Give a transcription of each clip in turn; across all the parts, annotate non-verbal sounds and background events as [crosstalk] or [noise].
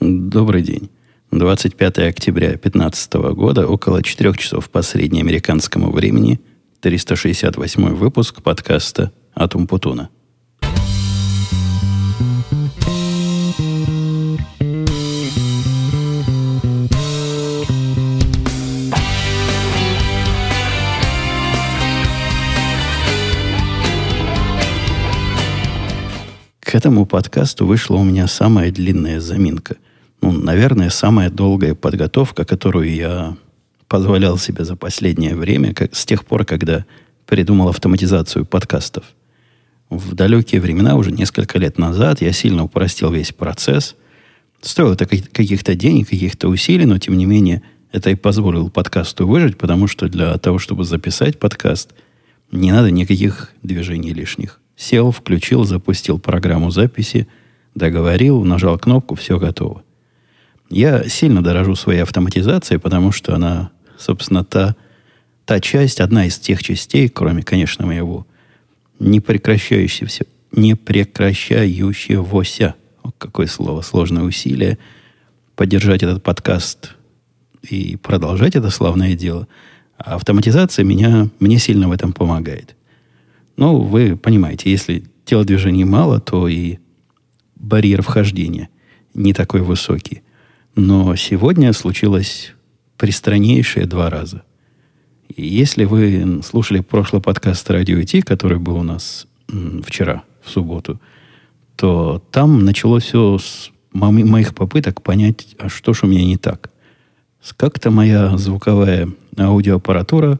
Добрый день. 25 октября 2015 года, около 4 часов по среднеамериканскому времени, 368 выпуск подкаста «Атум Путуна». К этому подкасту вышла у меня самая длинная заминка. Ну, наверное, самая долгая подготовка, которую я позволял себе за последнее время, как, с тех пор, когда придумал автоматизацию подкастов. В далекие времена, уже несколько лет назад, я сильно упростил весь процесс. Стоило это каких-то денег, каких-то усилий, но тем не менее это и позволило подкасту выжить, потому что для того, чтобы записать подкаст, не надо никаких движений лишних. Сел, включил, запустил программу записи, договорил, нажал кнопку, все готово. Я сильно дорожу своей автоматизацией, потому что она, собственно, та, та часть, одна из тех частей, кроме, конечно, моего непрекращающегося, непрекращающегося, какое слово, сложное усилие, поддержать этот подкаст и продолжать это славное дело. А автоматизация меня, мне сильно в этом помогает. Ну, вы понимаете, если телодвижений мало, то и барьер вхождения не такой высокий. Но сегодня случилось пристраннейшее два раза. И если вы слушали прошлый подкаст «Радио ИТ», который был у нас вчера, в субботу, то там началось все с моих попыток понять, а что же у меня не так. Как-то моя звуковая аудиоаппаратура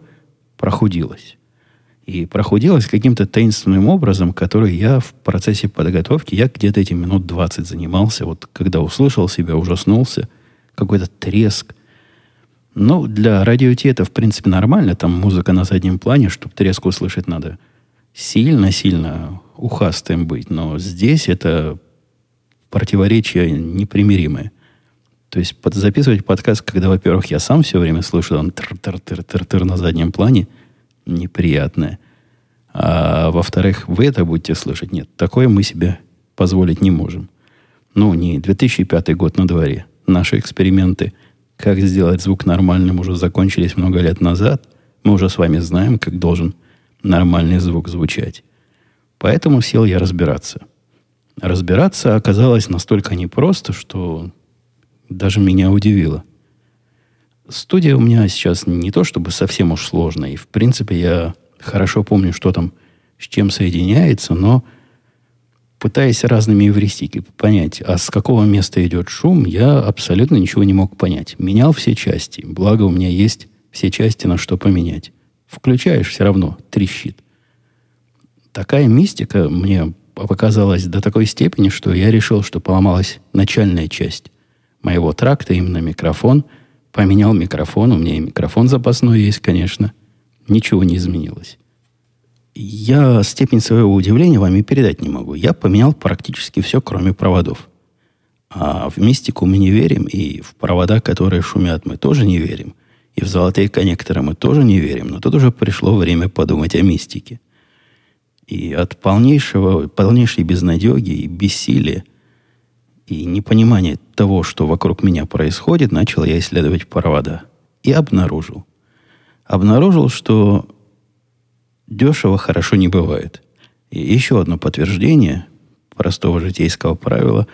прохудилась и прохудилась каким-то таинственным образом, который я в процессе подготовки, я где-то эти минут 20 занимался. Вот когда услышал себя, ужаснулся. Какой-то треск. Ну, для радио это, в принципе, нормально. Там музыка на заднем плане, чтобы треск услышать надо сильно-сильно ухастым быть. Но здесь это противоречие непримиримое. То есть под, записывать подкаст, когда, во-первых, я сам все время слышу, он тр-тр-тр-тр-тр на заднем плане – неприятное. А во-вторых, вы это будете слышать. Нет, такое мы себе позволить не можем. Ну, не 2005 год на дворе. Наши эксперименты, как сделать звук нормальным, уже закончились много лет назад. Мы уже с вами знаем, как должен нормальный звук звучать. Поэтому сел я разбираться. Разбираться оказалось настолько непросто, что даже меня удивило – Студия у меня сейчас не то чтобы совсем уж сложная. И, в принципе, я хорошо помню, что там с чем соединяется, но пытаясь разными эвристики понять, а с какого места идет шум, я абсолютно ничего не мог понять. Менял все части. Благо, у меня есть все части, на что поменять. Включаешь, все равно трещит. Такая мистика мне показалась до такой степени, что я решил, что поломалась начальная часть моего тракта, именно микрофон – Поменял микрофон, у меня и микрофон запасной есть, конечно. Ничего не изменилось. Я степень своего удивления вам и передать не могу. Я поменял практически все, кроме проводов. А в мистику мы не верим, и в провода, которые шумят, мы тоже не верим. И в золотые коннекторы мы тоже не верим. Но тут уже пришло время подумать о мистике. И от полнейшего, полнейшей безнадеги и бессилия и непонимание того, что вокруг меня происходит, начал я исследовать провода. И обнаружил. Обнаружил, что дешево хорошо не бывает. И еще одно подтверждение простого житейского правила.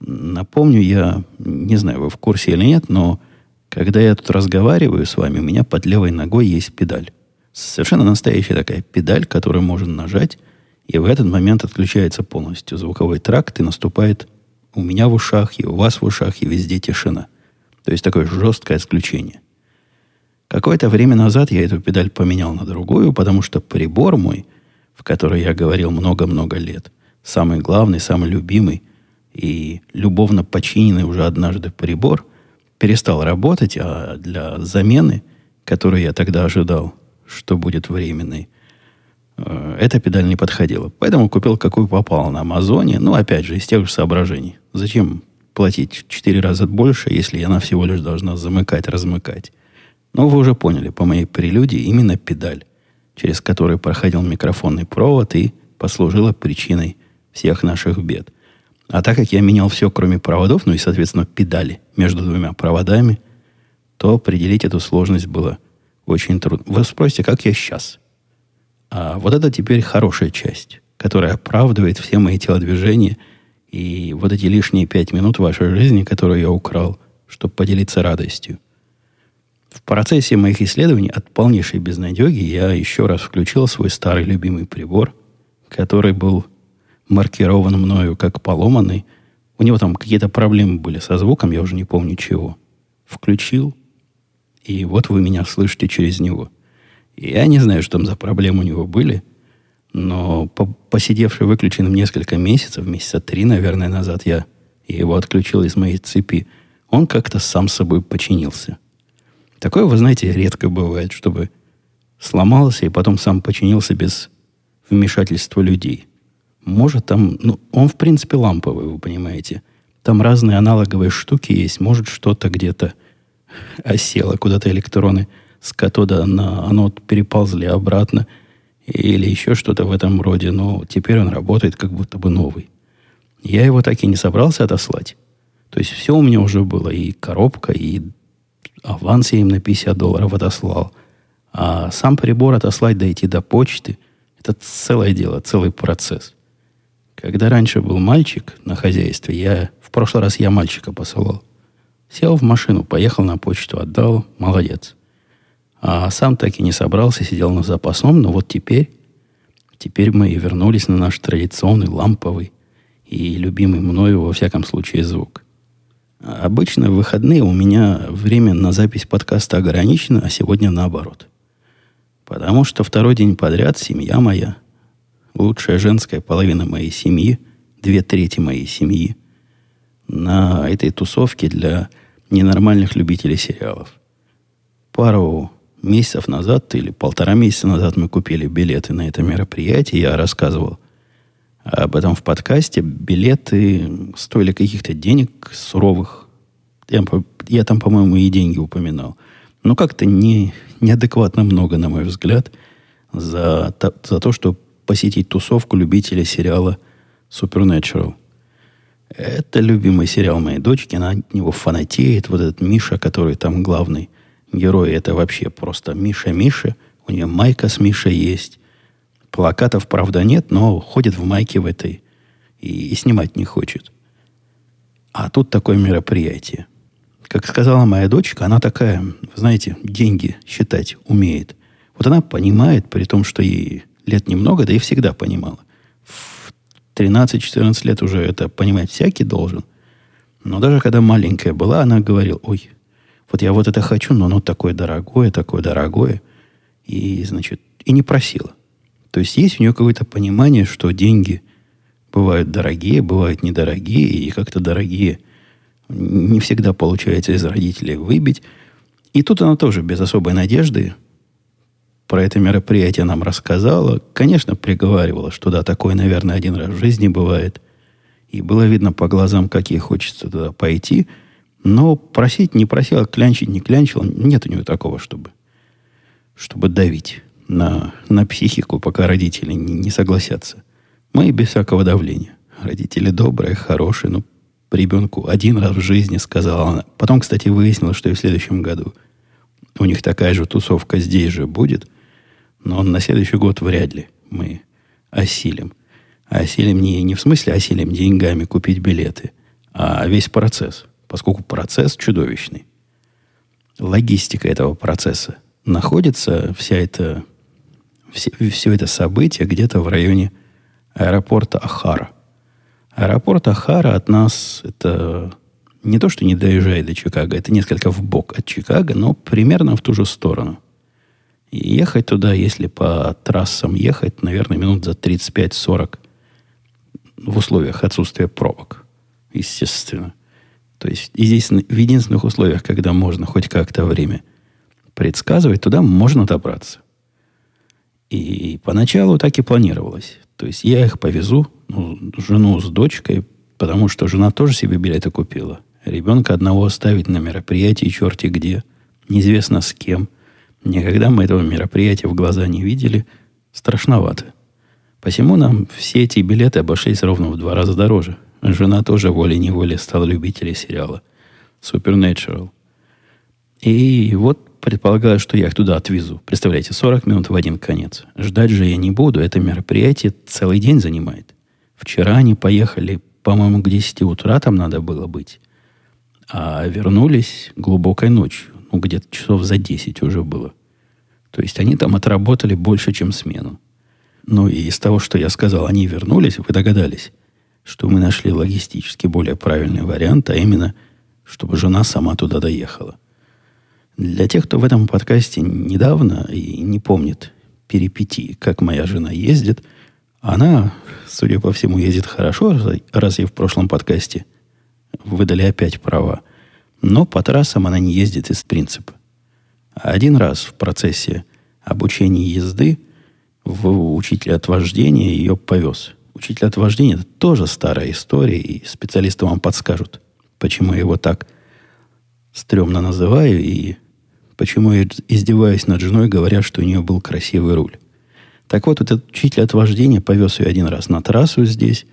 Напомню, я не знаю, вы в курсе или нет, но когда я тут разговариваю с вами, у меня под левой ногой есть педаль. Совершенно настоящая такая педаль, которую можно нажать, и в этот момент отключается полностью звуковой тракт, и наступает у меня в ушах, и у вас в ушах, и везде тишина. То есть такое жесткое исключение. Какое-то время назад я эту педаль поменял на другую, потому что прибор мой, в который я говорил много-много лет, самый главный, самый любимый и любовно починенный уже однажды прибор, перестал работать, а для замены, которую я тогда ожидал, что будет временной, Э, эта педаль не подходила. Поэтому купил какую попало на Амазоне. Ну, опять же, из тех же соображений. Зачем платить в 4 раза больше, если она всего лишь должна замыкать, размыкать? Но вы уже поняли, по моей прелюдии, именно педаль, через которую проходил микрофонный провод и послужила причиной всех наших бед. А так как я менял все, кроме проводов, ну и, соответственно, педали между двумя проводами, то определить эту сложность было очень трудно. Вы спросите, как я сейчас? А вот это теперь хорошая часть, которая оправдывает все мои телодвижения и вот эти лишние пять минут вашей жизни, которые я украл, чтобы поделиться радостью. В процессе моих исследований от полнейшей безнадеги я еще раз включил свой старый любимый прибор, который был маркирован мною как поломанный. У него там какие-то проблемы были со звуком, я уже не помню чего. Включил, и вот вы меня слышите через него. Я не знаю, что там за проблемы у него были, но по посидевший выключенным несколько месяцев, месяца три, наверное, назад я его отключил из моей цепи, он как-то сам собой починился. Такое, вы знаете, редко бывает, чтобы сломался и потом сам починился без вмешательства людей. Может, там, ну, он в принципе ламповый, вы понимаете. Там разные аналоговые штуки есть. Может, что-то где-то осело, куда-то электроны с катода на анод переползли обратно. Или еще что-то в этом роде. Но теперь он работает как будто бы новый. Я его так и не собрался отослать. То есть все у меня уже было. И коробка, и аванс я им на 50 долларов отослал. А сам прибор отослать, дойти до почты, это целое дело, целый процесс. Когда раньше был мальчик на хозяйстве, я в прошлый раз я мальчика посылал. Сел в машину, поехал на почту, отдал, молодец. А сам так и не собрался, сидел на запасном, но вот теперь, теперь мы и вернулись на наш традиционный ламповый и любимый мною, во всяком случае, звук. Обычно в выходные у меня время на запись подкаста ограничено, а сегодня наоборот. Потому что второй день подряд семья моя, лучшая женская половина моей семьи, две трети моей семьи, на этой тусовке для ненормальных любителей сериалов. Пару месяцев назад или полтора месяца назад мы купили билеты на это мероприятие. Я рассказывал об этом в подкасте. Билеты стоили каких-то денег суровых. Я, я там, по-моему, и деньги упоминал. Но как-то не, неадекватно много, на мой взгляд, за, за то, что посетить тусовку любителя сериала Supernatural. Это любимый сериал моей дочки. Она от него фанатеет. Вот этот Миша, который там главный герой, это вообще просто Миша-Миша. У нее майка с Мишей есть. Плакатов, правда, нет, но ходит в майке в этой и, и снимать не хочет. А тут такое мероприятие. Как сказала моя дочка, она такая, знаете, деньги считать умеет. Вот она понимает, при том, что ей лет немного, да и всегда понимала. В 13-14 лет уже это понимать всякий должен. Но даже когда маленькая была, она говорила, ой, вот я вот это хочу, но оно такое дорогое, такое дорогое. И, значит, и не просила. То есть есть у нее какое-то понимание, что деньги бывают дорогие, бывают недорогие, и как-то дорогие не всегда получается из родителей выбить. И тут она тоже без особой надежды про это мероприятие нам рассказала. Конечно, приговаривала, что да, такое, наверное, один раз в жизни бывает. И было видно по глазам, как ей хочется туда пойти. Но просить не просила, клянчить не клянчила. Нет у нее такого, чтобы, чтобы давить на, на психику, пока родители не, не согласятся. Мы без всякого давления. Родители добрые, хорошие, но ребенку один раз в жизни сказала она. Потом, кстати, выяснилось, что и в следующем году у них такая же тусовка здесь же будет, но на следующий год вряд ли мы осилим. А осилим не, не в смысле осилим деньгами купить билеты, а весь процесс, поскольку процесс чудовищный. Логистика этого процесса находится, вся эта все, все это событие где-то в районе аэропорта Ахара. Аэропорт Ахара от нас это не то, что не доезжает до Чикаго, это несколько в бок от Чикаго, но примерно в ту же сторону. И ехать туда, если по трассам ехать, наверное, минут за 35-40 в условиях отсутствия пробок, естественно. То есть здесь в единственных условиях, когда можно хоть как-то время предсказывать, туда можно добраться. И поначалу так и планировалось. То есть я их повезу, ну, жену с дочкой, потому что жена тоже себе билеты купила. Ребенка одного оставить на мероприятии черти где, неизвестно с кем. Никогда мы этого мероприятия в глаза не видели. Страшновато. Посему нам все эти билеты обошлись ровно в два раза дороже. Жена тоже волей-неволей стала любителем сериала Supernatural. И вот предполагаю, что я их туда отвезу. Представляете, 40 минут в один конец. Ждать же я не буду. Это мероприятие целый день занимает. Вчера они поехали, по-моему, к 10 утра там надо было быть. А вернулись глубокой ночью. Ну, где-то часов за 10 уже было. То есть они там отработали больше, чем смену. Ну и из того, что я сказал, они вернулись, вы догадались, что мы нашли логистически более правильный вариант, а именно, чтобы жена сама туда доехала. Для тех, кто в этом подкасте недавно и не помнит перипетии, как моя жена ездит, она, судя по всему, ездит хорошо, раз я в прошлом подкасте выдали опять права. Но по трассам она не ездит из принципа. Один раз в процессе обучения езды в учителя от вождения ее повез. Учитель от вождения – это тоже старая история, и специалисты вам подскажут, почему я его так стрёмно называю и почему я издеваюсь над женой, говоря, что у нее был красивый руль. Так вот, этот учитель от вождения повез ее один раз на трассу здесь,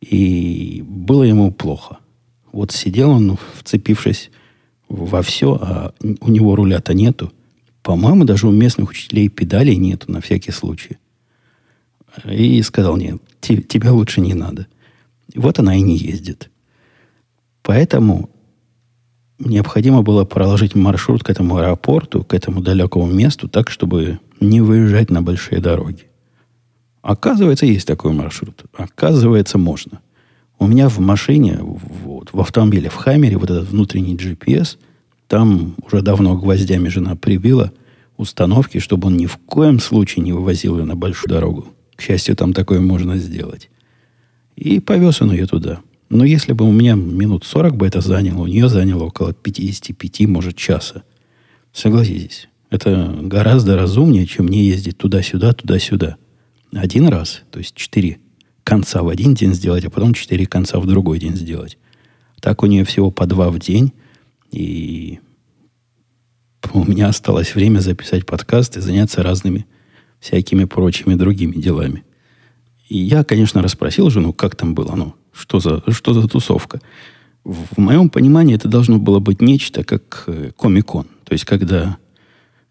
и было ему плохо. Вот сидел он, вцепившись во все, а у него руля-то нету. По-моему, даже у местных учителей педалей нету на всякий случай. И сказал, нет, тебе лучше не надо. Вот она и не ездит. Поэтому необходимо было проложить маршрут к этому аэропорту, к этому далекому месту, так, чтобы не выезжать на большие дороги. Оказывается, есть такой маршрут. Оказывается, можно. У меня в машине, вот, в автомобиле, в Хаммере, вот этот внутренний GPS, там уже давно гвоздями жена прибила установки, чтобы он ни в коем случае не вывозил ее на большую дорогу. К счастью, там такое можно сделать. И повез он ее туда. Но если бы у меня минут 40 бы это заняло, у нее заняло около 55, может, часа. Согласитесь, это гораздо разумнее, чем мне ездить туда-сюда, туда-сюда. Один раз, то есть четыре конца в один день сделать, а потом четыре конца в другой день сделать. Так у нее всего по два в день. И у меня осталось время записать подкаст и заняться разными всякими прочими другими делами. И я, конечно, расспросил жену, как там было, ну, что за, что за тусовка. В моем понимании это должно было быть нечто, как э, комикон. То есть, когда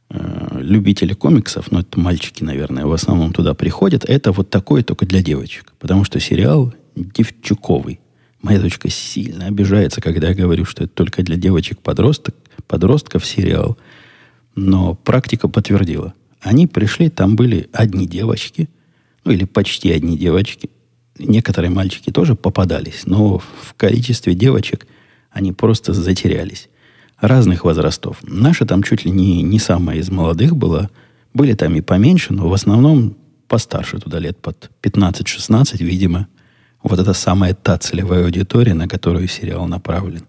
э, любители комиксов, ну, это мальчики, наверное, в основном туда приходят, это вот такое только для девочек. Потому что сериал девчуковый. Моя дочка сильно обижается, когда я говорю, что это только для девочек-подросток, подростков сериал. Но практика подтвердила. Они пришли, там были одни девочки, ну или почти одни девочки. Некоторые мальчики тоже попадались, но в количестве девочек они просто затерялись. Разных возрастов. Наша там чуть ли не, не самая из молодых была. Были там и поменьше, но в основном постарше туда лет под 15-16, видимо. Вот это самая та целевая аудитория, на которую сериал направлен.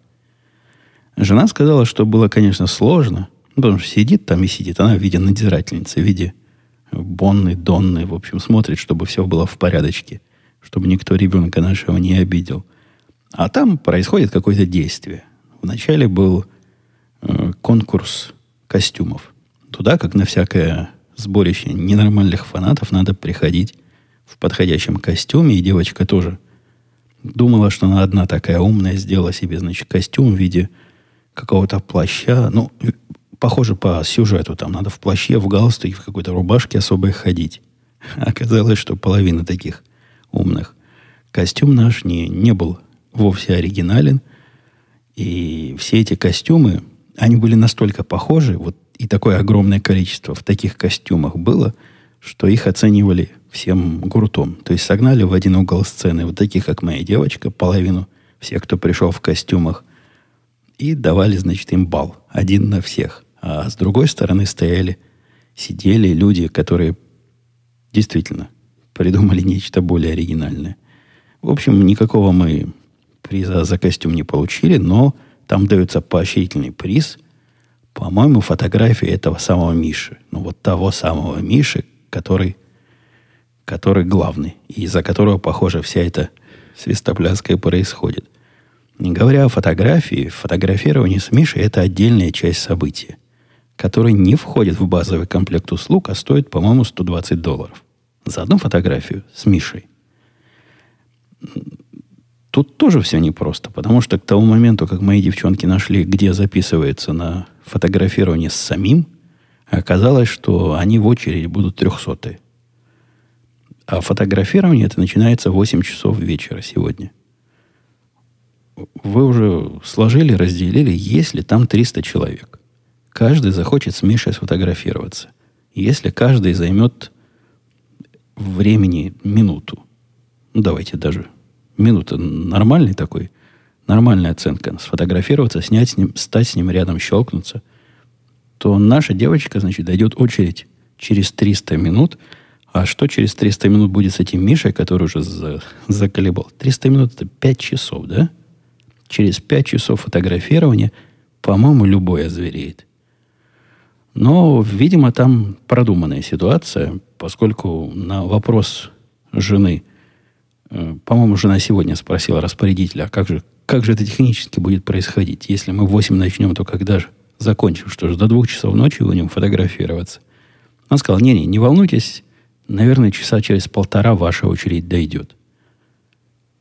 Жена сказала, что было, конечно, сложно, ну, потому что сидит там и сидит. Она в виде надзирательницы, в виде Бонны, Донны, в общем, смотрит, чтобы все было в порядочке, чтобы никто ребенка нашего не обидел. А там происходит какое-то действие. Вначале был э, конкурс костюмов. Туда, как на всякое сборище ненормальных фанатов, надо приходить в подходящем костюме, и девочка тоже думала, что она одна такая умная, сделала себе, значит, костюм в виде какого-то плаща. Ну, похоже по сюжету. Там надо в плаще, в галстуке, в какой-то рубашке особой ходить. [laughs] Оказалось, что половина таких умных. Костюм наш не, не был вовсе оригинален. И все эти костюмы, они были настолько похожи, вот и такое огромное количество в таких костюмах было, что их оценивали всем гуртом. То есть согнали в один угол сцены вот таких, как моя девочка, половину всех, кто пришел в костюмах, и давали, значит, им бал. Один на всех. А с другой стороны стояли, сидели люди, которые действительно придумали нечто более оригинальное. В общем, никакого мы приза за костюм не получили, но там дается поощрительный приз. По-моему, фотография этого самого Миши. Ну, вот того самого Миши, который, который главный, и из-за которого, похоже, вся эта свистопляска происходит. Не говоря о фотографии, фотографирование с Мишей – это отдельная часть события который не входит в базовый комплект услуг, а стоит, по-моему, 120 долларов. За одну фотографию с Мишей. Тут тоже все непросто, потому что к тому моменту, как мои девчонки нашли, где записывается на фотографирование с самим, оказалось, что они в очереди будут трехсотые. А фотографирование это начинается в 8 часов вечера сегодня. Вы уже сложили, разделили, если там 300 человек. Каждый захочет с Мишей сфотографироваться. Если каждый займет времени минуту, ну давайте даже минута нормальный такой, нормальная оценка, сфотографироваться, снять с ним, стать с ним рядом, щелкнуться, то наша девочка, значит, дойдет очередь через 300 минут. А что через 300 минут будет с этим Мишей, который уже за, заколебал? 300 минут это 5 часов, да? Через 5 часов фотографирования, по-моему, любой озвереет. Но, видимо, там продуманная ситуация, поскольку на вопрос жены, э, по-моему, жена сегодня спросила распорядителя, а как же, как же это технически будет происходить? Если мы в 8 начнем, то когда же закончим? Что же, до двух часов ночи будем фотографироваться? Он сказал, не-не, не волнуйтесь, наверное, часа через полтора ваша очередь дойдет.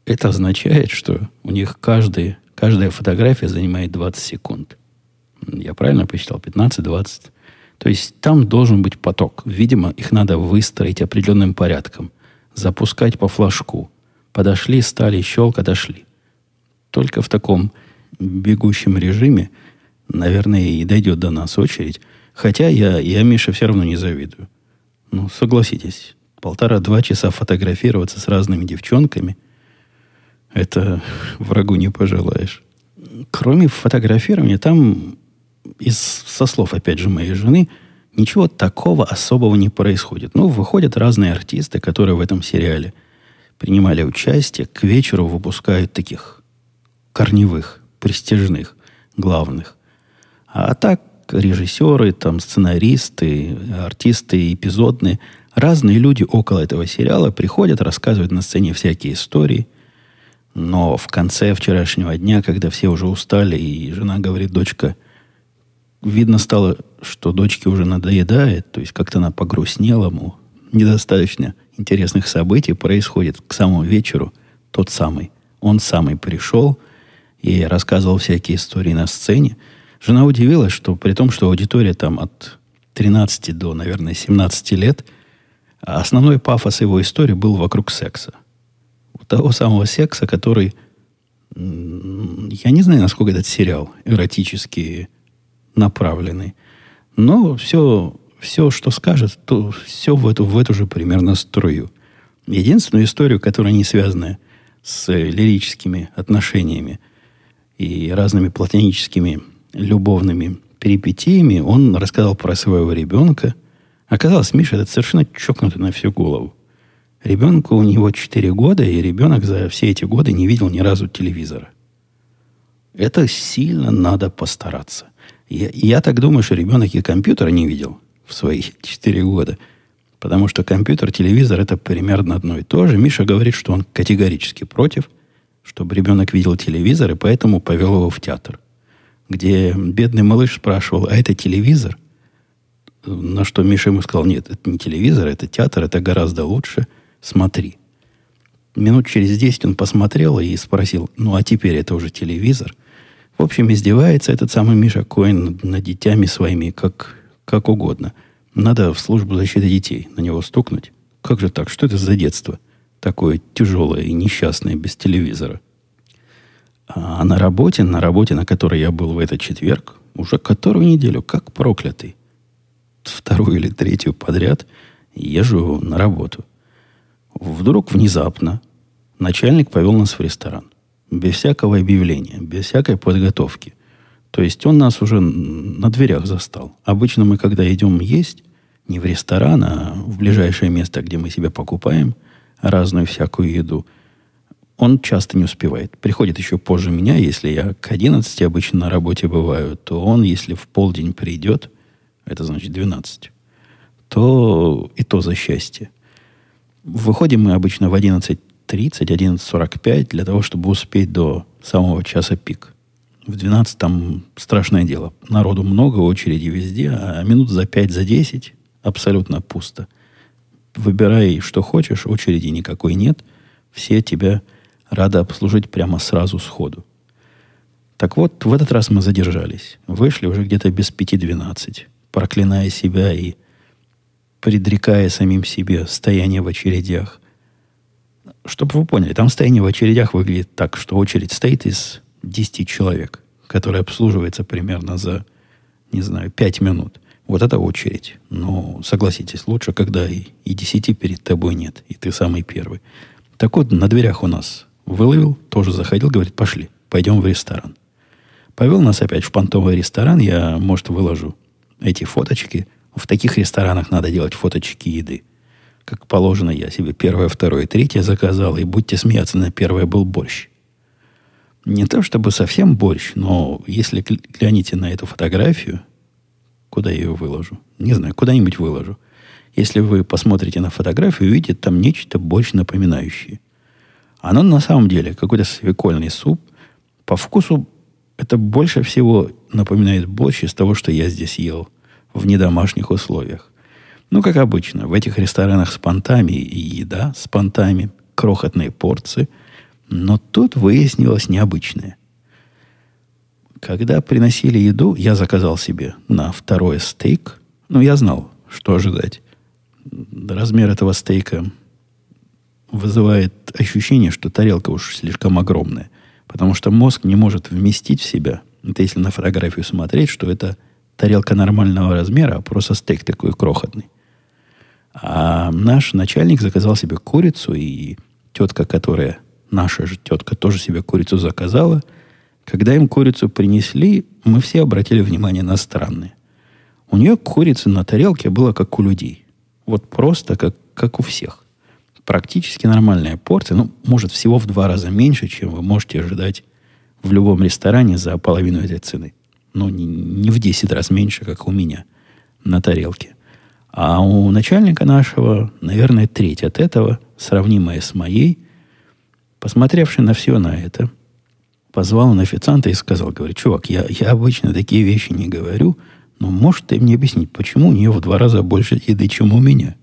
Это означает, что у них каждый, каждая фотография занимает 20 секунд. Я правильно посчитал? 15-20 то есть там должен быть поток. Видимо, их надо выстроить определенным порядком. Запускать по флажку. Подошли, стали, щелк, отошли. Только в таком бегущем режиме, наверное, и дойдет до нас очередь. Хотя я, я Мише все равно не завидую. Ну, согласитесь, полтора-два часа фотографироваться с разными девчонками, это врагу не пожелаешь. Кроме фотографирования, там из, со слов, опять же, моей жены, ничего такого особого не происходит. Ну, выходят разные артисты, которые в этом сериале принимали участие, к вечеру выпускают таких корневых, престижных, главных. А так режиссеры, там, сценаристы, артисты эпизодные, разные люди около этого сериала приходят, рассказывают на сцене всякие истории. Но в конце вчерашнего дня, когда все уже устали, и жена говорит, дочка – видно стало, что дочке уже надоедает, то есть как-то она погрустнела, мол, недостаточно интересных событий происходит к самому вечеру, тот самый. Он самый пришел и рассказывал всякие истории на сцене. Жена удивилась, что при том, что аудитория там от 13 до, наверное, 17 лет, основной пафос его истории был вокруг секса. Того самого секса, который... Я не знаю, насколько этот сериал эротический направленный. Но все, все, что скажет, то все в эту, в эту же примерно струю. Единственную историю, которая не связана с лирическими отношениями и разными платоническими любовными перипетиями, он рассказал про своего ребенка. Оказалось, Миша этот совершенно чокнутый на всю голову. Ребенку у него 4 года, и ребенок за все эти годы не видел ни разу телевизора. Это сильно надо постараться. Я, я так думаю, что ребенок и компьютера не видел в свои [laughs] 4 года. Потому что компьютер, телевизор это примерно одно и то же. Миша говорит, что он категорически против, чтобы ребенок видел телевизор, и поэтому повел его в театр. Где бедный малыш спрашивал, а это телевизор? На что Миша ему сказал, нет, это не телевизор, это театр, это гораздо лучше. Смотри. Минут через 10 он посмотрел и спросил, ну а теперь это уже телевизор? В общем, издевается этот самый Миша Коин над, над детьми своими, как, как угодно. Надо в службу защиты детей на него стукнуть. Как же так? Что это за детство? Такое тяжелое и несчастное без телевизора. А на работе, на работе, на которой я был в этот четверг, уже которую неделю, как проклятый, вторую или третью подряд, езжу на работу. Вдруг внезапно начальник повел нас в ресторан без всякого объявления, без всякой подготовки. То есть он нас уже на дверях застал. Обычно мы, когда идем есть, не в ресторан, а в ближайшее место, где мы себе покупаем разную всякую еду, он часто не успевает. Приходит еще позже меня, если я к 11 обычно на работе бываю, то он, если в полдень придет, это значит 12, то и то за счастье. Выходим мы обычно в 11 11.30, 11.45 для того, чтобы успеть до самого часа пик. В 12 там страшное дело. Народу много, очереди везде, а минут за 5, за 10 абсолютно пусто. Выбирай, что хочешь, очереди никакой нет. Все тебя рада обслужить прямо сразу сходу. Так вот, в этот раз мы задержались. Вышли уже где-то без пяти двенадцать, проклиная себя и предрекая самим себе стояние в очередях. Чтобы вы поняли, там стояние в очередях выглядит так, что очередь стоит из 10 человек, которая обслуживается примерно за, не знаю, 5 минут. Вот это очередь. Но, согласитесь, лучше, когда и, и 10 перед тобой нет, и ты самый первый. Так вот, на дверях у нас выловил, тоже заходил, говорит, пошли, пойдем в ресторан. Повел нас опять в понтовый ресторан, я, может, выложу эти фоточки – в таких ресторанах надо делать фоточки еды. Как положено, я себе первое, второе, третье заказал, и будьте смеяться, на первое был борщ. Не то чтобы совсем борщ, но если глянете на эту фотографию, куда я ее выложу? Не знаю, куда-нибудь выложу. Если вы посмотрите на фотографию, увидите там нечто борщ напоминающее. Оно на самом деле какой-то свекольный суп. По вкусу это больше всего напоминает борщ из того, что я здесь ел – в недомашних условиях. Ну, как обычно, в этих ресторанах с понтами и еда с понтами, крохотные порции. Но тут выяснилось необычное. Когда приносили еду, я заказал себе на второй стейк. Ну, я знал, что ожидать. Размер этого стейка вызывает ощущение, что тарелка уж слишком огромная. Потому что мозг не может вместить в себя, это если на фотографию смотреть, что это – тарелка нормального размера, а просто стейк такой крохотный. А наш начальник заказал себе курицу, и тетка, которая, наша же тетка, тоже себе курицу заказала. Когда им курицу принесли, мы все обратили внимание на странные. У нее курицы на тарелке было как у людей. Вот просто как, как у всех. Практически нормальная порция, ну, может, всего в два раза меньше, чем вы можете ожидать в любом ресторане за половину этой цены. Ну, не, не в 10 раз меньше, как у меня на тарелке. А у начальника нашего, наверное, треть от этого, сравнимая с моей, посмотревший на все на это, позвал на официанта и сказал, говорит, чувак, я, я обычно такие вещи не говорю, но может ты мне объяснить, почему у нее в два раза больше еды, чем у меня?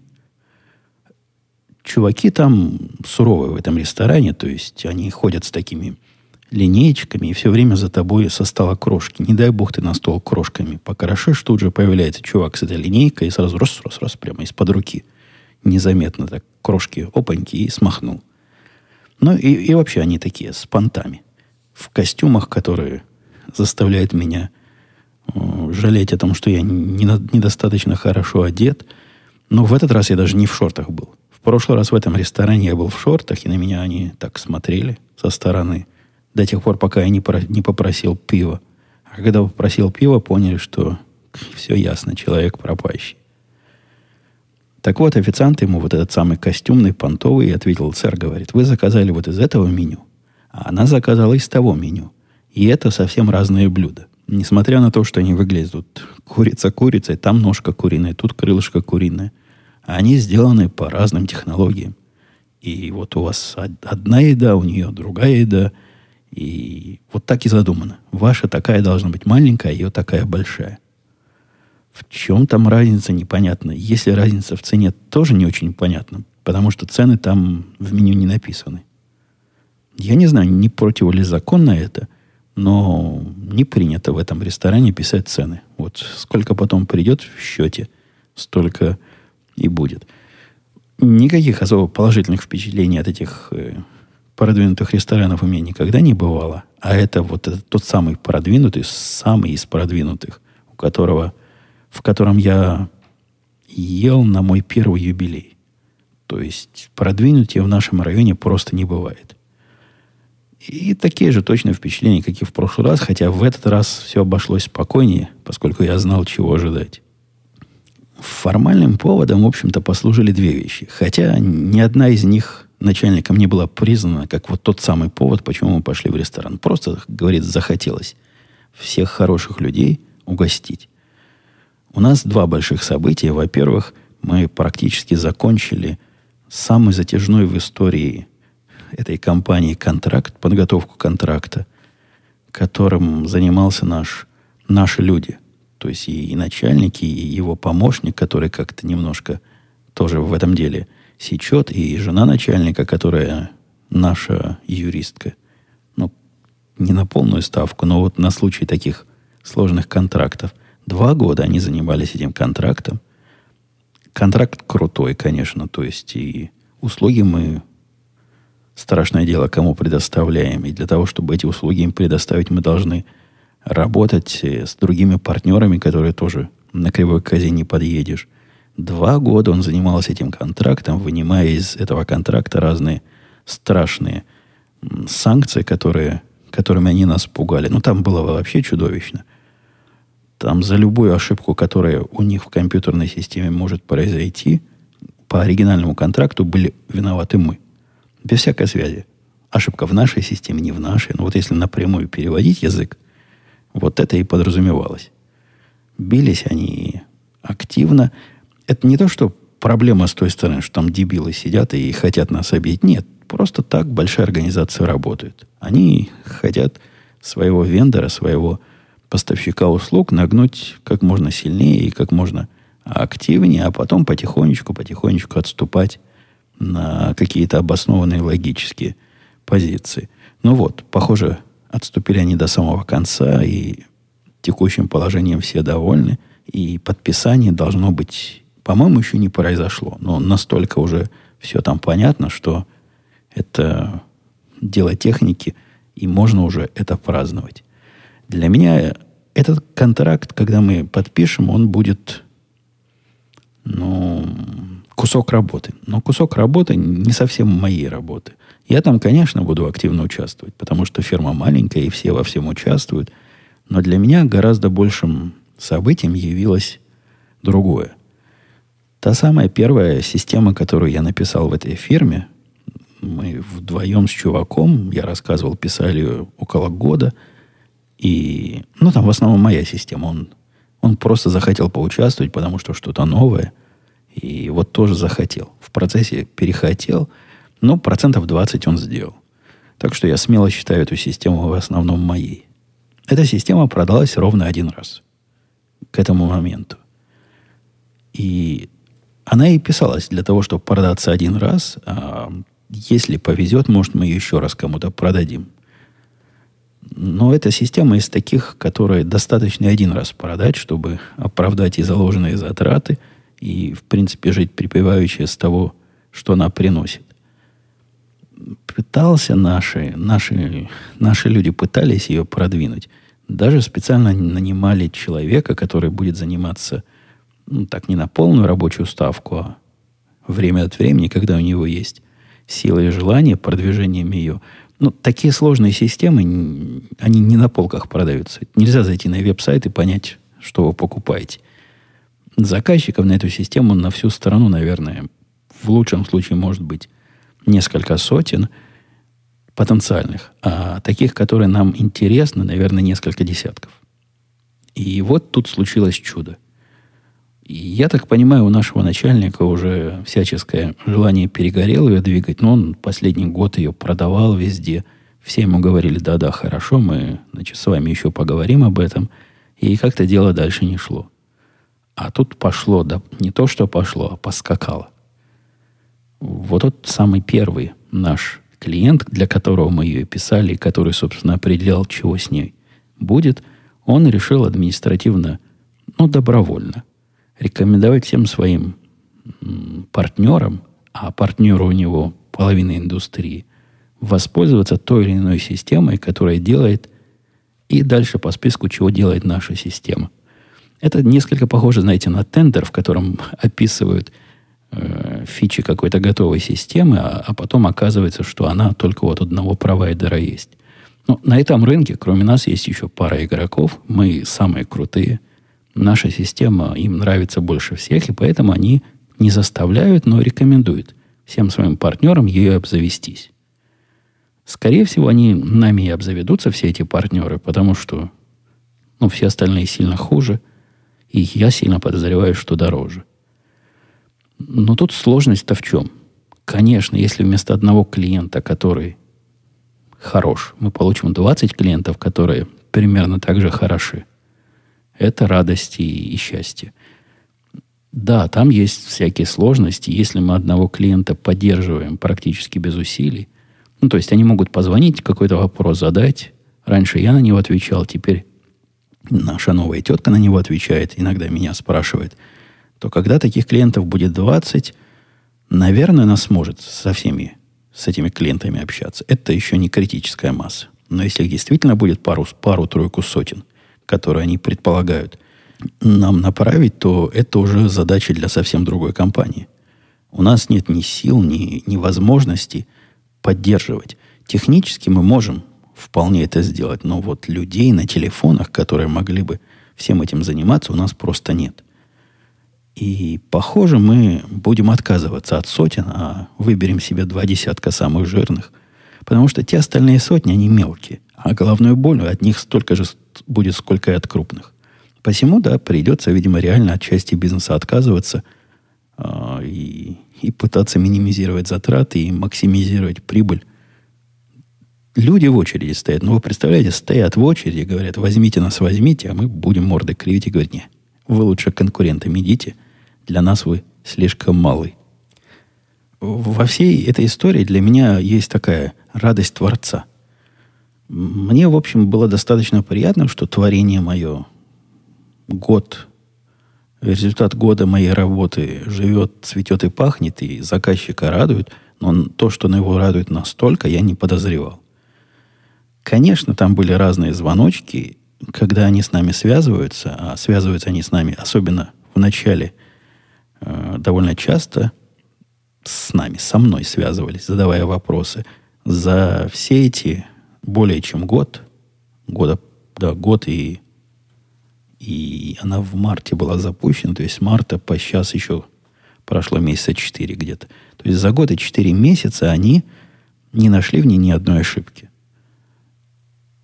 Чуваки там суровые в этом ресторане, то есть они ходят с такими линеечками, и все время за тобой со стола крошки. Не дай бог ты на стол крошками покрошишь, тут же появляется чувак с этой линейкой и сразу раз, раз, раз, прямо из-под руки. Незаметно так крошки опаньки и смахнул. Ну и, и вообще они такие, с понтами. В костюмах, которые заставляют меня э, жалеть о том, что я не, недостаточно хорошо одет. Но в этот раз я даже не в шортах был. В прошлый раз в этом ресторане я был в шортах, и на меня они так смотрели со стороны – до тех пор, пока я не, про, не попросил пива. А когда попросил пива, поняли, что [laughs] все ясно, человек пропащий. Так вот, официант ему вот этот самый костюмный, понтовый, ответил, сэр, говорит, вы заказали вот из этого меню, а она заказала из того меню. И это совсем разные блюда. Несмотря на то, что они выглядят тут курица курицей, там ножка куриная, тут крылышко куриное. Они сделаны по разным технологиям. И вот у вас одна еда, у нее другая еда – и вот так и задумано. Ваша такая должна быть маленькая, а ее такая большая. В чем там разница, непонятно. Если разница в цене, тоже не очень понятно, потому что цены там в меню не написаны. Я не знаю, не против ли законно это, но не принято в этом ресторане писать цены. Вот сколько потом придет в счете, столько и будет. Никаких особо положительных впечатлений от этих э, продвинутых ресторанов у меня никогда не бывало. А это вот это тот самый продвинутый, самый из продвинутых, у которого, в котором я ел на мой первый юбилей. То есть продвинутия в нашем районе просто не бывает. И такие же точные впечатления, как и в прошлый раз, хотя в этот раз все обошлось спокойнее, поскольку я знал, чего ожидать. Формальным поводом, в общем-то, послужили две вещи. Хотя ни одна из них начальником не была признана как вот тот самый повод, почему мы пошли в ресторан. Просто, говорит, захотелось всех хороших людей угостить. У нас два больших события. Во-первых, мы практически закончили самый затяжной в истории этой компании контракт, подготовку контракта, которым занимался наш, наши люди. То есть и, и начальники, и его помощник, который как-то немножко тоже в этом деле – сечет, и жена начальника, которая наша юристка. Ну, не на полную ставку, но вот на случай таких сложных контрактов. Два года они занимались этим контрактом. Контракт крутой, конечно, то есть и услуги мы страшное дело, кому предоставляем. И для того, чтобы эти услуги им предоставить, мы должны работать э, с другими партнерами, которые тоже на кривой козе не подъедешь. Два года он занимался этим контрактом, вынимая из этого контракта разные страшные санкции, которые, которыми они нас пугали. Ну, там было вообще чудовищно. Там за любую ошибку, которая у них в компьютерной системе может произойти, по оригинальному контракту были виноваты мы. Без всякой связи. Ошибка в нашей системе, не в нашей. Но вот если напрямую переводить язык, вот это и подразумевалось. Бились они активно. Это не то, что проблема с той стороны, что там дебилы сидят и хотят нас обидеть. Нет, просто так большая организация работает. Они хотят своего вендора, своего поставщика услуг нагнуть как можно сильнее и как можно активнее, а потом потихонечку, потихонечку отступать на какие-то обоснованные логические позиции. Ну вот, похоже, отступили они до самого конца, и текущим положением все довольны, и подписание должно быть, по-моему, еще не произошло, но настолько уже все там понятно, что это дело техники, и можно уже это праздновать. Для меня этот контракт, когда мы подпишем, он будет, ну, кусок работы. Но кусок работы не совсем моей работы. Я там, конечно, буду активно участвовать, потому что фирма маленькая, и все во всем участвуют. Но для меня гораздо большим событием явилось другое. Та самая первая система, которую я написал в этой фирме, мы вдвоем с чуваком, я рассказывал, писали около года – и, ну, там в основном моя система. Он, он просто захотел поучаствовать, потому что что-то новое. И вот тоже захотел. В процессе перехотел, но процентов 20 он сделал. Так что я смело считаю эту систему в основном моей. Эта система продалась ровно один раз. К этому моменту. И она и писалась для того, чтобы продаться один раз. А если повезет, может, мы ее еще раз кому-то продадим. Но эта система из таких, которые достаточно один раз продать, чтобы оправдать и заложенные затраты, и, в принципе, жить припеваючи с того, что она приносит. Пытался наши, наши, наши люди пытались ее продвинуть. Даже специально нанимали человека, который будет заниматься, ну, так не на полную рабочую ставку, а время от времени, когда у него есть сила и желание продвижением ее, ну, такие сложные системы, они не на полках продаются. Нельзя зайти на веб-сайт и понять, что вы покупаете. Заказчиков на эту систему на всю страну, наверное, в лучшем случае может быть несколько сотен потенциальных, а таких, которые нам интересны, наверное, несколько десятков. И вот тут случилось чудо – я так понимаю, у нашего начальника уже всяческое желание перегорело ее двигать, но он последний год ее продавал везде. Все ему говорили, да-да, хорошо, мы значит, с вами еще поговорим об этом. И как-то дело дальше не шло. А тут пошло, да не то, что пошло, а поскакало. Вот тот самый первый наш клиент, для которого мы ее писали, который, собственно, определял, чего с ней будет, он решил административно, ну, добровольно рекомендовать всем своим партнерам, а партнеры у него половина индустрии, воспользоваться той или иной системой, которая делает и дальше по списку, чего делает наша система. Это несколько похоже, знаете, на тендер, в котором [laughs] описывают э, фичи какой-то готовой системы, а, а потом оказывается, что она только вот одного провайдера есть. Но на этом рынке, кроме нас, есть еще пара игроков. Мы самые крутые – наша система им нравится больше всех, и поэтому они не заставляют, но рекомендуют всем своим партнерам ее обзавестись. Скорее всего, они нами и обзаведутся, все эти партнеры, потому что ну, все остальные сильно хуже, и я сильно подозреваю, что дороже. Но тут сложность-то в чем? Конечно, если вместо одного клиента, который хорош, мы получим 20 клиентов, которые примерно так же хороши – это радость и, и счастье. Да, там есть всякие сложности. Если мы одного клиента поддерживаем практически без усилий, Ну, то есть они могут позвонить, какой-то вопрос задать. Раньше я на него отвечал, теперь наша новая тетка на него отвечает, иногда меня спрашивает. То когда таких клиентов будет 20, наверное, она сможет со всеми с этими клиентами общаться. Это еще не критическая масса. Но если их действительно будет пару, пару-тройку сотен, которые они предполагают нам направить, то это уже задача для совсем другой компании. У нас нет ни сил, ни, ни возможности поддерживать. Технически мы можем вполне это сделать, но вот людей на телефонах, которые могли бы всем этим заниматься, у нас просто нет. И, похоже, мы будем отказываться от сотен, а выберем себе два десятка самых жирных. Потому что те остальные сотни, они мелкие. А головную боль от них столько же будет, сколько и от крупных. Посему, да, придется, видимо, реально от части бизнеса отказываться э, и, и пытаться минимизировать затраты и максимизировать прибыль. Люди в очереди стоят. Ну, вы представляете, стоят в очереди, говорят, возьмите нас, возьмите, а мы будем морды кривить и говорить, не, вы лучше конкурентами идите – для нас вы слишком малый. Во всей этой истории для меня есть такая радость Творца. Мне, в общем, было достаточно приятно, что творение мое год, результат года моей работы живет, цветет и пахнет, и заказчика радует, но то, что на его радует настолько, я не подозревал. Конечно, там были разные звоночки, когда они с нами связываются, а связываются они с нами особенно в начале – Э, довольно часто с нами, со мной связывались, задавая вопросы. За все эти более чем год, года, да, год и, и она в марте была запущена, то есть марта по сейчас еще прошло месяца 4 где-то. То есть за год и 4 месяца они не нашли в ней ни одной ошибки.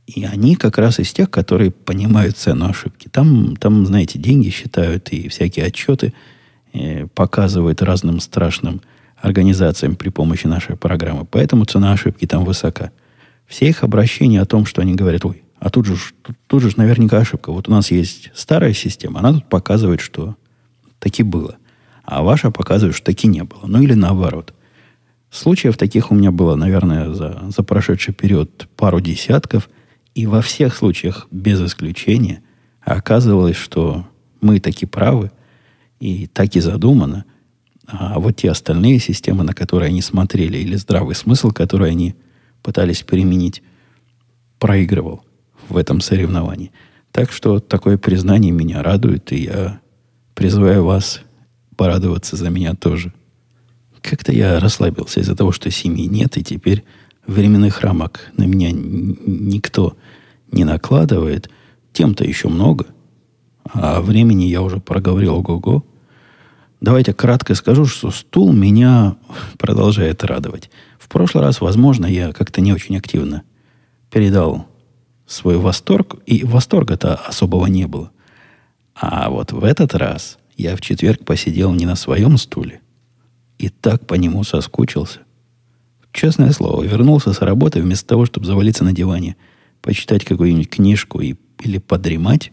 И они как раз из тех, которые понимают цену ошибки. Там, там знаете, деньги считают и всякие отчеты – показывает разным страшным организациям при помощи нашей программы. Поэтому цена ошибки там высока. Все их обращения о том, что они говорят, ой, а тут же, тут, тут же наверняка ошибка. Вот у нас есть старая система, она тут показывает, что таки было. А ваша показывает, что таки не было. Ну или наоборот. Случаев таких у меня было, наверное, за, за прошедший период пару десятков. И во всех случаях, без исключения, оказывалось, что мы таки правы – и так и задумано. А вот те остальные системы, на которые они смотрели, или здравый смысл, который они пытались применить, проигрывал в этом соревновании. Так что такое признание меня радует, и я призываю вас порадоваться за меня тоже. Как-то я расслабился из-за того, что семьи нет, и теперь временных рамок на меня никто не накладывает. Тем-то еще много. А времени я уже проговорил ого-го. Давайте кратко скажу, что стул меня продолжает радовать. В прошлый раз, возможно, я как-то не очень активно передал свой восторг, и восторга-то особого не было. А вот в этот раз я в четверг посидел не на своем стуле и так по нему соскучился. Честное слово, вернулся с работы вместо того, чтобы завалиться на диване, почитать какую-нибудь книжку и, или подремать.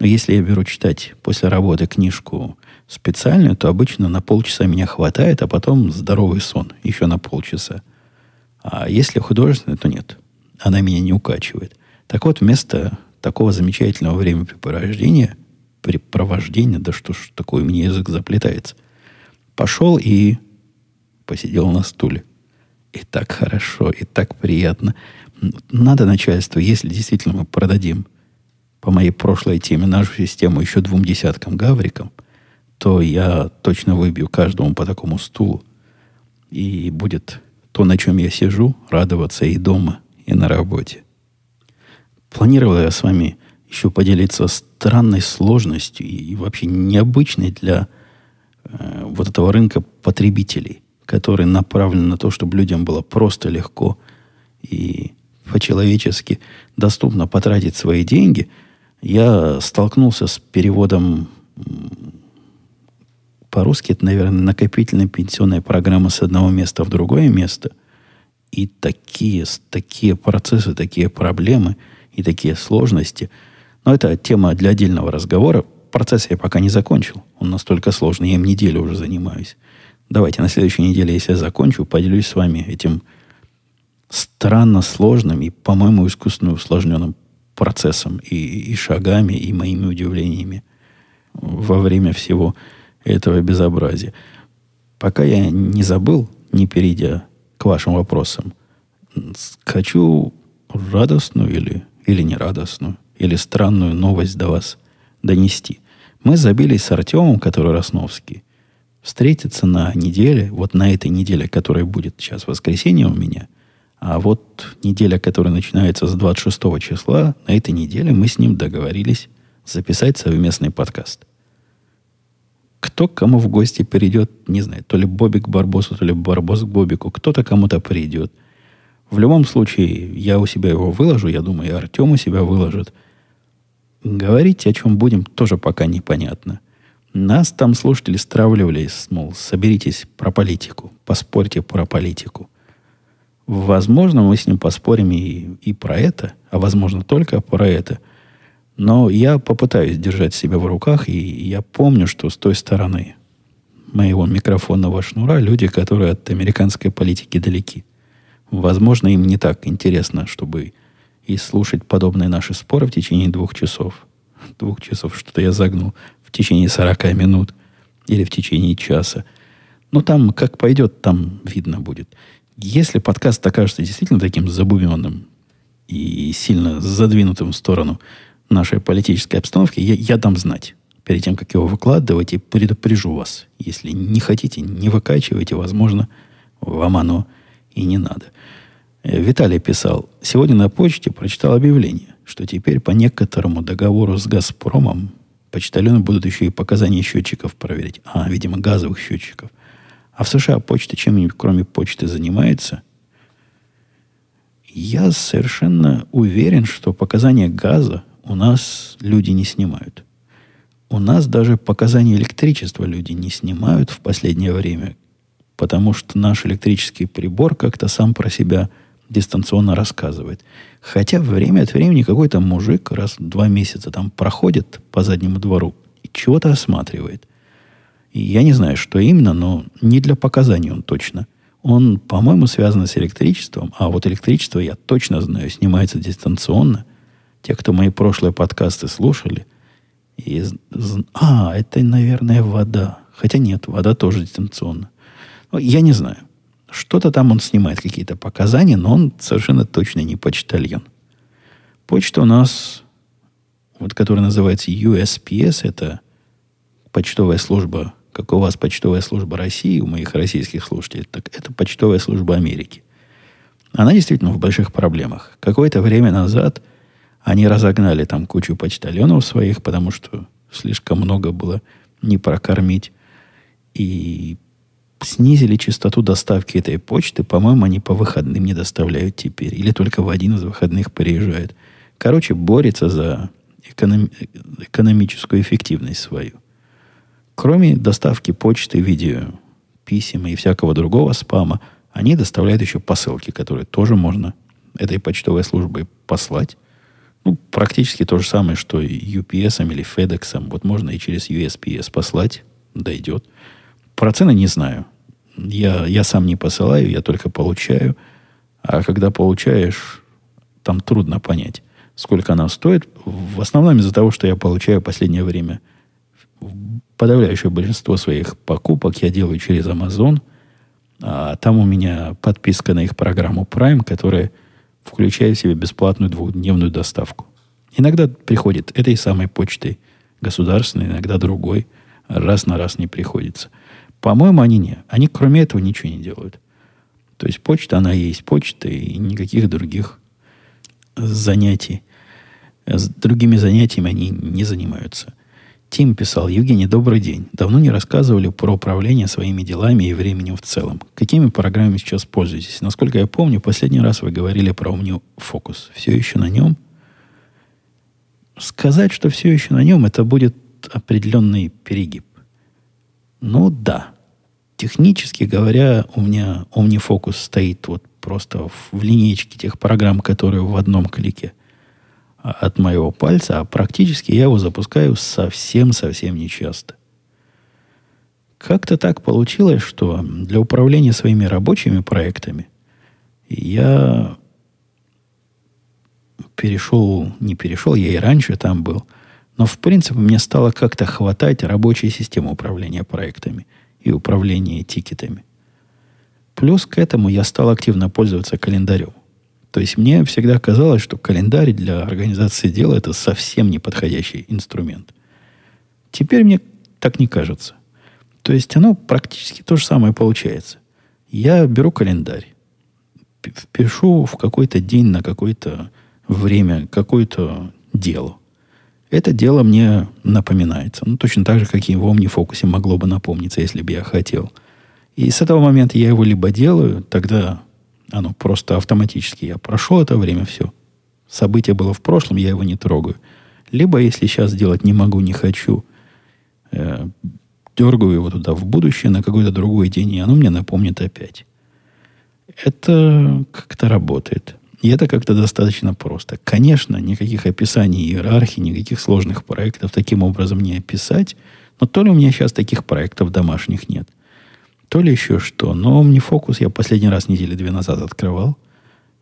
Но если я беру читать после работы книжку специальную, то обычно на полчаса меня хватает, а потом здоровый сон еще на полчаса. А если художественная, то нет. Она меня не укачивает. Так вот, вместо такого замечательного времяпрепровождения, препровождения, да что ж такое, меня язык заплетается, пошел и посидел на стуле. И так хорошо, и так приятно. Надо начальству, если действительно мы продадим по моей прошлой теме нашу систему еще двум десяткам гаврикам – то я точно выбью каждому по такому стулу. И будет то, на чем я сижу, радоваться и дома, и на работе. Планировал я с вами еще поделиться странной сложностью и вообще необычной для э, вот этого рынка потребителей, который направлен на то, чтобы людям было просто легко и по-человечески доступно потратить свои деньги. Я столкнулся с переводом по-русски это, наверное, накопительная пенсионная программа с одного места в другое место. И такие, такие процессы, такие проблемы и такие сложности. Но это тема для отдельного разговора. Процесс я пока не закончил. Он настолько сложный. Я им неделю уже занимаюсь. Давайте на следующей неделе, если я закончу, поделюсь с вами этим странно сложным и, по-моему, искусственно усложненным процессом и, и шагами, и моими удивлениями во время всего этого безобразия. Пока я не забыл, не перейдя к вашим вопросам, хочу радостную или, или нерадостную, или странную новость до вас донести. Мы забились с Артемом, который Росновский, встретиться на неделе, вот на этой неделе, которая будет сейчас воскресенье у меня, а вот неделя, которая начинается с 26 числа, на этой неделе мы с ним договорились записать совместный подкаст. Кто кому в гости придет, не знаю, то ли Бобик к Барбосу, то ли Барбос к Бобику, кто-то кому-то придет. В любом случае, я у себя его выложу, я думаю, и Артем у себя выложит. Говорить, о чем будем, тоже пока непонятно. Нас там слушатели стравливались, мол, соберитесь про политику, поспорьте про политику. Возможно, мы с ним поспорим и, и про это, а возможно только про это. Но я попытаюсь держать себя в руках, и я помню, что с той стороны моего микрофонного шнура люди, которые от американской политики далеки. Возможно, им не так интересно, чтобы и слушать подобные наши споры в течение двух часов. Двух часов, что-то я загнул. В течение 40 минут или в течение часа. Но там, как пойдет, там видно будет. Если подкаст окажется действительно таким забубенным и сильно задвинутым в сторону нашей политической обстановки, я, я дам знать перед тем, как его выкладывать, и предупрежу вас. Если не хотите, не выкачивайте, возможно, вам оно и не надо. Э, Виталий писал, сегодня на почте прочитал объявление, что теперь по некоторому договору с «Газпромом» почтальоны будут еще и показания счетчиков проверять. А, видимо, газовых счетчиков. А в США почта чем-нибудь, кроме почты, занимается? Я совершенно уверен, что показания газа у нас люди не снимают. У нас даже показания электричества люди не снимают в последнее время, потому что наш электрический прибор как-то сам про себя дистанционно рассказывает. Хотя время от времени какой-то мужик раз в два месяца там проходит по заднему двору и чего-то осматривает – я не знаю, что именно, но не для показаний он точно. Он, по-моему, связан с электричеством, а вот электричество, я точно знаю, снимается дистанционно. Те, кто мои прошлые подкасты слушали, и, а, это, наверное, вода. Хотя нет, вода тоже дистанционно. Но я не знаю. Что-то там он снимает, какие-то показания, но он совершенно точно не почтальон. Почта у нас, вот, которая называется USPS, это почтовая служба как у вас почтовая служба России, у моих российских слушателей, так это почтовая служба Америки. Она действительно в больших проблемах. Какое-то время назад они разогнали там кучу почтальонов своих, потому что слишком много было не прокормить. И снизили частоту доставки этой почты. По-моему, они по выходным не доставляют теперь. Или только в один из выходных приезжают. Короче, борется за эконом... экономическую эффективность свою. Кроме доставки почты, видео, писем и всякого другого спама, они доставляют еще посылки, которые тоже можно этой почтовой службой послать. Ну, практически то же самое, что UPS или FedEx. Вот можно и через USPS послать, дойдет. Про цены не знаю. Я, я сам не посылаю, я только получаю. А когда получаешь, там трудно понять, сколько она стоит. В основном из-за того, что я получаю в последнее время – подавляющее большинство своих покупок я делаю через Amazon. А там у меня подписка на их программу Prime, которая включает в себя бесплатную двухдневную доставку. Иногда приходит этой самой почтой государственной, иногда другой. Раз на раз не приходится. По-моему, они не. Они кроме этого ничего не делают. То есть почта, она есть почта, и никаких других занятий, с другими занятиями они не занимаются. Тим писал, Евгений, добрый день. Давно не рассказывали про управление своими делами и временем в целом. Какими программами сейчас пользуетесь? Насколько я помню, последний раз вы говорили про OmniFocus. Все еще на нем? Сказать, что все еще на нем, это будет определенный перегиб. Ну да. Технически говоря, у меня OmniFocus стоит вот просто в линейке тех программ, которые в одном клике – от моего пальца, а практически я его запускаю совсем-совсем нечасто. Как-то так получилось, что для управления своими рабочими проектами я перешел, не перешел, я и раньше там был. Но, в принципе, мне стало как-то хватать рабочей системы управления проектами и управления тикетами. Плюс к этому я стал активно пользоваться календарем. То есть мне всегда казалось, что календарь для организации дела это совсем неподходящий инструмент. Теперь мне так не кажется. То есть оно практически то же самое получается. Я беру календарь, пишу в какой-то день на какое-то время какое-то дело. Это дело мне напоминается. Ну, точно так же, как и в OmniFocus могло бы напомниться, если бы я хотел. И с этого момента я его либо делаю, тогда оно просто автоматически. Я прошел это время, все. Событие было в прошлом, я его не трогаю. Либо, если сейчас делать не могу, не хочу, э, дергаю его туда в будущее на какой-то другой день, и оно мне напомнит опять. Это как-то работает. И это как-то достаточно просто. Конечно, никаких описаний иерархии, никаких сложных проектов таким образом не описать, но то ли у меня сейчас таких проектов домашних нет, то ли еще что. Но мне фокус я последний раз недели две назад открывал,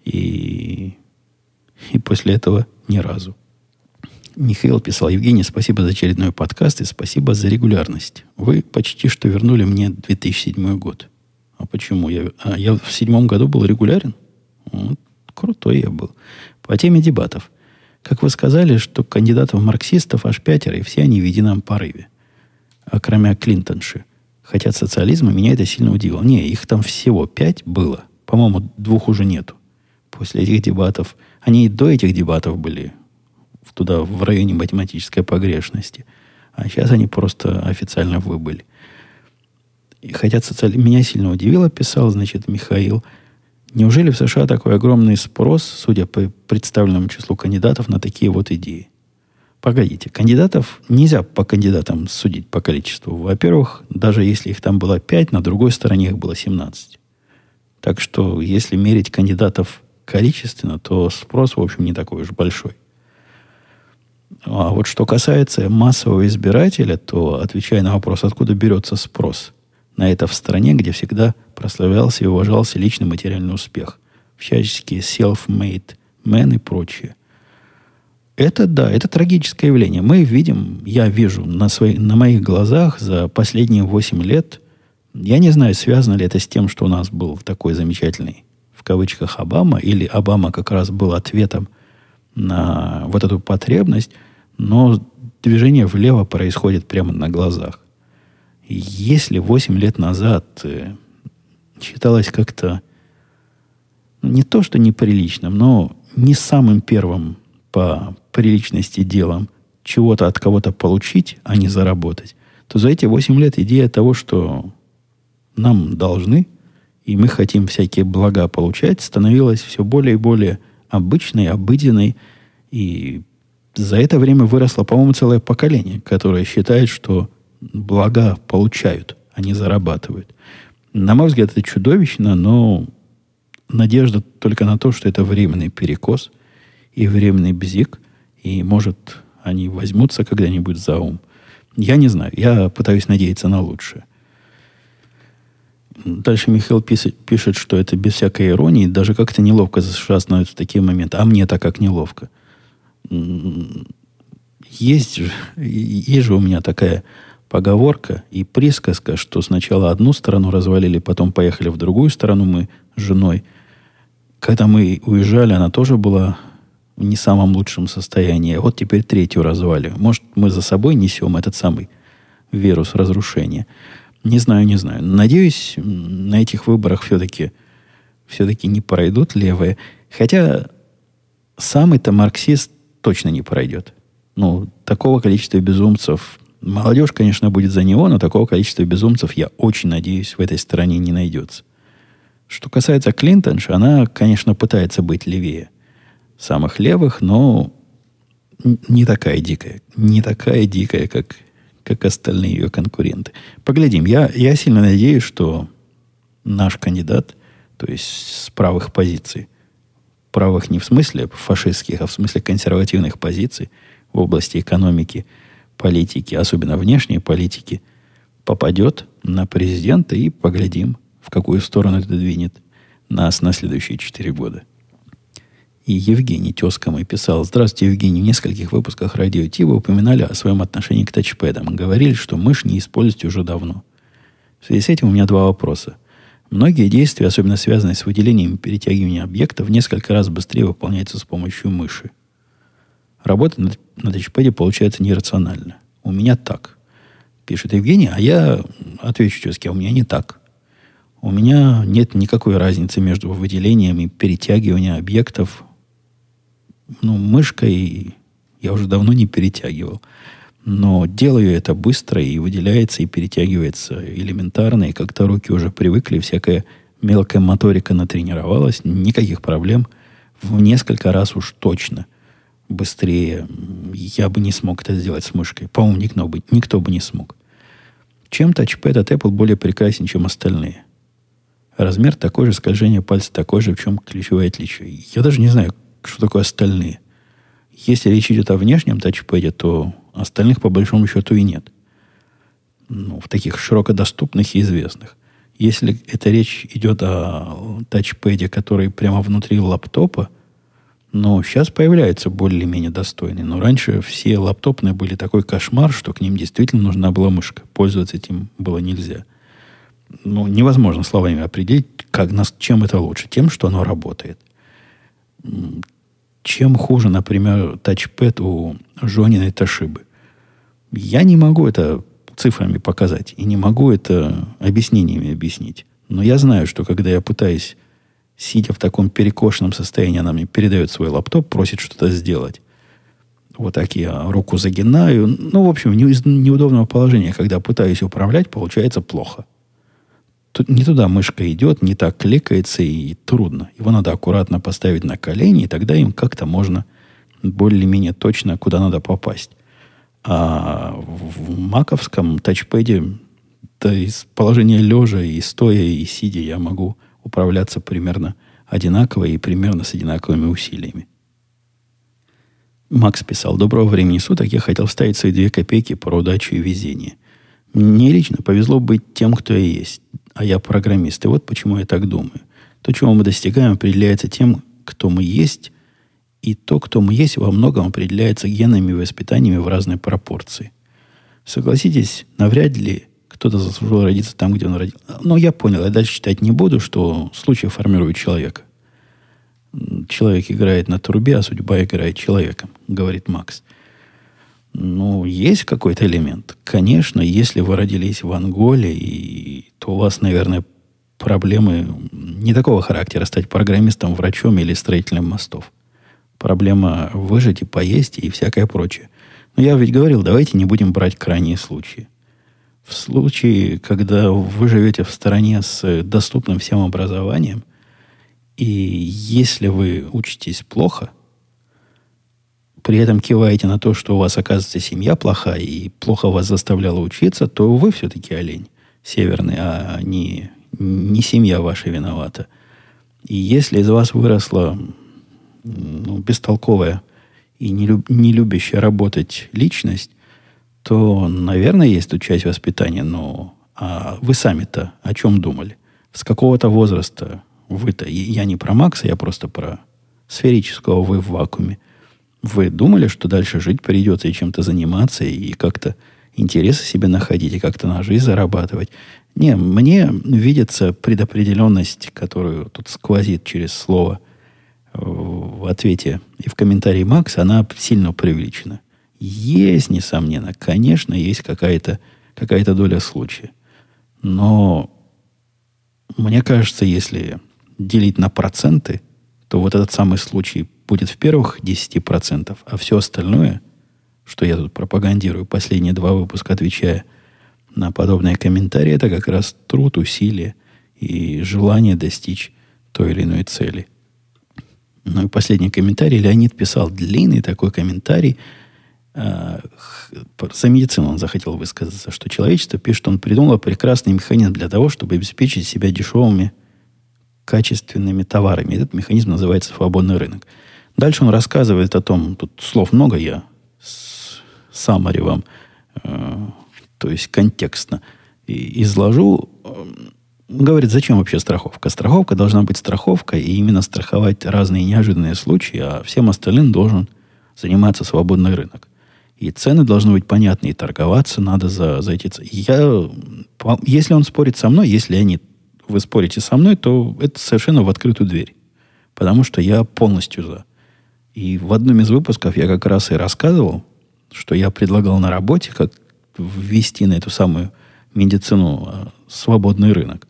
и, и после этого ни разу. Михаил писал, Евгений, спасибо за очередной подкаст и спасибо за регулярность. Вы почти что вернули мне 2007 год. А почему? Я, а я в седьмом году был регулярен? Вот, крутой я был. По теме дебатов. Как вы сказали, что кандидатов марксистов аж пятеро, и все они в едином порыве. А кроме Клинтонши. Хотя социализма меня это сильно удивило. Не, их там всего пять было. По-моему, двух уже нету. После этих дебатов. Они и до этих дебатов были туда в районе математической погрешности. А сейчас они просто официально выбыли. И хотя социали... меня сильно удивило, писал, значит, Михаил, неужели в США такой огромный спрос, судя по представленному числу кандидатов, на такие вот идеи? Погодите, кандидатов нельзя по кандидатам судить по количеству. Во-первых, даже если их там было 5, на другой стороне их было 17. Так что, если мерить кандидатов количественно, то спрос, в общем, не такой уж большой. А вот что касается массового избирателя, то, отвечая на вопрос, откуда берется спрос на это в стране, где всегда прославлялся и уважался личный материальный успех, всяческие self-made men и прочее. Это, да, это трагическое явление. Мы видим, я вижу на, свои, на моих глазах за последние 8 лет, я не знаю, связано ли это с тем, что у нас был такой замечательный, в кавычках, Обама, или Обама как раз был ответом на вот эту потребность, но движение влево происходит прямо на глазах. Если 8 лет назад э, считалось как-то ну, не то, что неприличным, но не самым первым по приличности делом чего-то от кого-то получить, а не заработать, то за эти 8 лет идея того, что нам должны, и мы хотим всякие блага получать, становилась все более и более обычной, обыденной. И за это время выросло, по-моему, целое поколение, которое считает, что блага получают, а не зарабатывают. На мой взгляд, это чудовищно, но надежда только на то, что это временный перекос и временный бзик, и, может, они возьмутся когда-нибудь за ум. Я не знаю. Я пытаюсь надеяться на лучшее. Дальше Михаил пишет, пишет, что это без всякой иронии, даже как-то неловко за США становится в такие моменты. А мне так как неловко. Есть же, есть же у меня такая поговорка и присказка, что сначала одну сторону развалили, потом поехали в другую сторону мы с женой. Когда мы уезжали, она тоже была не самом лучшем состоянии. А вот теперь третью разваливаем. Может, мы за собой несем этот самый вирус разрушения. Не знаю, не знаю. Надеюсь, на этих выборах все-таки все-таки не пройдут левые. Хотя самый-то марксист точно не пройдет. Ну, такого количества безумцев... Молодежь, конечно, будет за него, но такого количества безумцев, я очень надеюсь, в этой стране не найдется. Что касается Клинтонши, она, конечно, пытается быть левее самых левых, но не такая дикая. Не такая дикая, как как остальные ее конкуренты. Поглядим. Я, я сильно надеюсь, что наш кандидат, то есть с правых позиций, правых не в смысле фашистских, а в смысле консервативных позиций в области экономики, политики, особенно внешней политики, попадет на президента и поглядим, в какую сторону это двинет нас на следующие 4 года. И Евгений тезка мой писал, «Здравствуйте, Евгений, в нескольких выпусках радио Ти вы упоминали о своем отношении к тачпэдам. Говорили, что мышь не используете уже давно. В связи с этим у меня два вопроса. Многие действия, особенно связанные с выделением и перетягиванием объектов, несколько раз быстрее выполняются с помощью мыши. Работа на, на тачпэде получается нерационально. У меня так. Пишет Евгений, а я отвечу тезке, а у меня не так. У меня нет никакой разницы между выделением и перетягиванием объектов ну, мышкой я уже давно не перетягивал. Но делаю это быстро и выделяется, и перетягивается элементарно, и как-то руки уже привыкли, всякая мелкая моторика натренировалась, никаких проблем. В несколько раз уж точно быстрее я бы не смог это сделать с мышкой. По-моему, никто бы, никто бы не смог. Чем тачпэд от Apple более прекрасен, чем остальные? Размер такой же, скольжение пальца такой же, в чем ключевое отличие. Я даже не знаю, что такое остальные. Если речь идет о внешнем тачпэде, то остальных по большому счету и нет. Ну, в таких широко доступных и известных. Если эта речь идет о тачпэде, который прямо внутри лаптопа, но сейчас появляются более-менее достойные. Но раньше все лаптопные были такой кошмар, что к ним действительно нужна была мышка. Пользоваться этим было нельзя. Ну, невозможно словами определить, как, чем это лучше. Тем, что оно работает. Чем хуже, например, тачпэд у Жониной Ташибы? Я не могу это цифрами показать и не могу это объяснениями объяснить. Но я знаю, что когда я пытаюсь, сидя в таком перекошенном состоянии, она мне передает свой лаптоп, просит что-то сделать. Вот так я руку загинаю. Ну, в общем, из неудобного положения, когда пытаюсь управлять, получается плохо. Тут не туда мышка идет, не так кликается и трудно. Его надо аккуратно поставить на колени, и тогда им как-то можно более-менее точно куда надо попасть. А в маковском тачпэде да из положения лежа и стоя, и сидя я могу управляться примерно одинаково и примерно с одинаковыми усилиями. Макс писал, доброго времени суток, я хотел вставить свои две копейки про удачу и везение. Мне лично повезло быть тем, кто я есть а я программист. И вот почему я так думаю. То, чего мы достигаем, определяется тем, кто мы есть, и то, кто мы есть, во многом определяется генами и воспитаниями в разной пропорции. Согласитесь, навряд ли кто-то заслужил родиться там, где он родился. Но я понял, я дальше читать не буду, что случай формирует человека. Человек играет на трубе, а судьба играет человеком, говорит Макс. Ну, есть какой-то элемент. Конечно, если вы родились в Анголе, и, то у вас, наверное, проблемы не такого характера стать программистом, врачом или строителем мостов. Проблема выжить и поесть и всякое прочее. Но я ведь говорил, давайте не будем брать крайние случаи. В случае, когда вы живете в стороне с доступным всем образованием, и если вы учитесь плохо – при этом киваете на то, что у вас, оказывается, семья плохая и плохо вас заставляла учиться, то вы все-таки олень северный, а не, не семья ваша виновата. И если из вас выросла ну, бестолковая и не, люб, не любящая работать личность, то, наверное, есть тут часть воспитания, но а вы сами-то о чем думали? С какого-то возраста вы-то, я не про Макса, я просто про сферического вы в вакууме – вы думали, что дальше жить придется и чем-то заниматься, и как-то интересы себе находить, и как-то на жизнь зарабатывать? Не, мне видится предопределенность, которую тут сквозит через слово в ответе и в комментарии Макса, она сильно преувеличена. Есть, несомненно, конечно, есть какая-то какая доля случая. Но мне кажется, если делить на проценты, то вот этот самый случай будет в первых 10%, а все остальное, что я тут пропагандирую, последние два выпуска отвечая на подобные комментарии, это как раз труд, усилие и желание достичь той или иной цели. Ну и последний комментарий. Леонид писал длинный такой комментарий. Э, за медицину он захотел высказаться, что человечество, пишет, он придумал прекрасный механизм для того, чтобы обеспечить себя дешевыми качественными товарами. Этот механизм называется свободный рынок. Дальше он рассказывает о том, тут слов много, я самари вам, э, то есть контекстно и изложу. говорит, зачем вообще страховка? Страховка должна быть страховкой и именно страховать разные неожиданные случаи, а всем остальным должен заниматься свободный рынок. И цены должны быть понятны, и торговаться надо за, за эти цены. Я, если он спорит со мной, если они, вы спорите со мной, то это совершенно в открытую дверь. Потому что я полностью за. И в одном из выпусков я как раз и рассказывал, что я предлагал на работе, как ввести на эту самую медицину а, свободный рынок.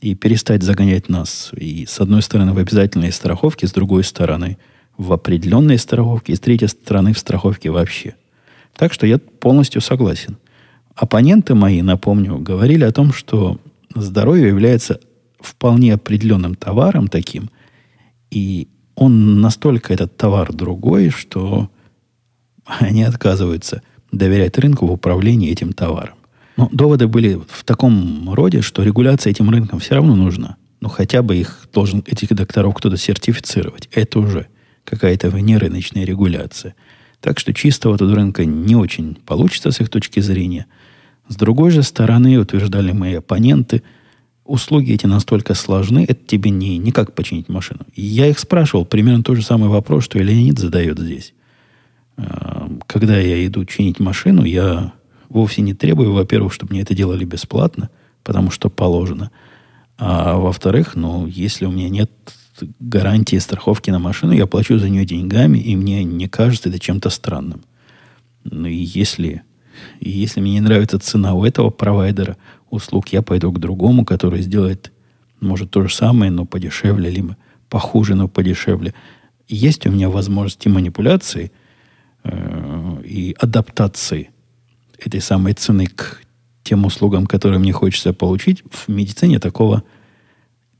И перестать загонять нас и с одной стороны в обязательные страховки, с другой стороны в определенные страховки, и с третьей стороны в страховке вообще. Так что я полностью согласен. Оппоненты мои, напомню, говорили о том, что здоровье является вполне определенным товаром таким, и он настолько этот товар другой, что они отказываются доверять рынку в управлении этим товаром. Но доводы были в таком роде, что регуляция этим рынком все равно нужна. Ну, хотя бы их должен, этих докторов кто-то сертифицировать. Это уже какая-то внерыночная регуляция. Так что чистого тут рынка не очень получится с их точки зрения. С другой же стороны, утверждали мои оппоненты, услуги эти настолько сложны, это тебе не, не как починить машину. Я их спрашивал примерно тот же самый вопрос, что и Леонид задает здесь. А, когда я иду чинить машину, я вовсе не требую, во-первых, чтобы мне это делали бесплатно, потому что положено. А во-вторых, ну, если у меня нет гарантии страховки на машину, я плачу за нее деньгами, и мне не кажется это чем-то странным. Ну и если, если мне не нравится цена у этого провайдера услуг, я пойду к другому, который сделает, может, то же самое, но подешевле, либо похуже, но подешевле. Есть у меня возможности манипуляции э, и адаптации этой самой цены к тем услугам, которые мне хочется получить. В медицине такого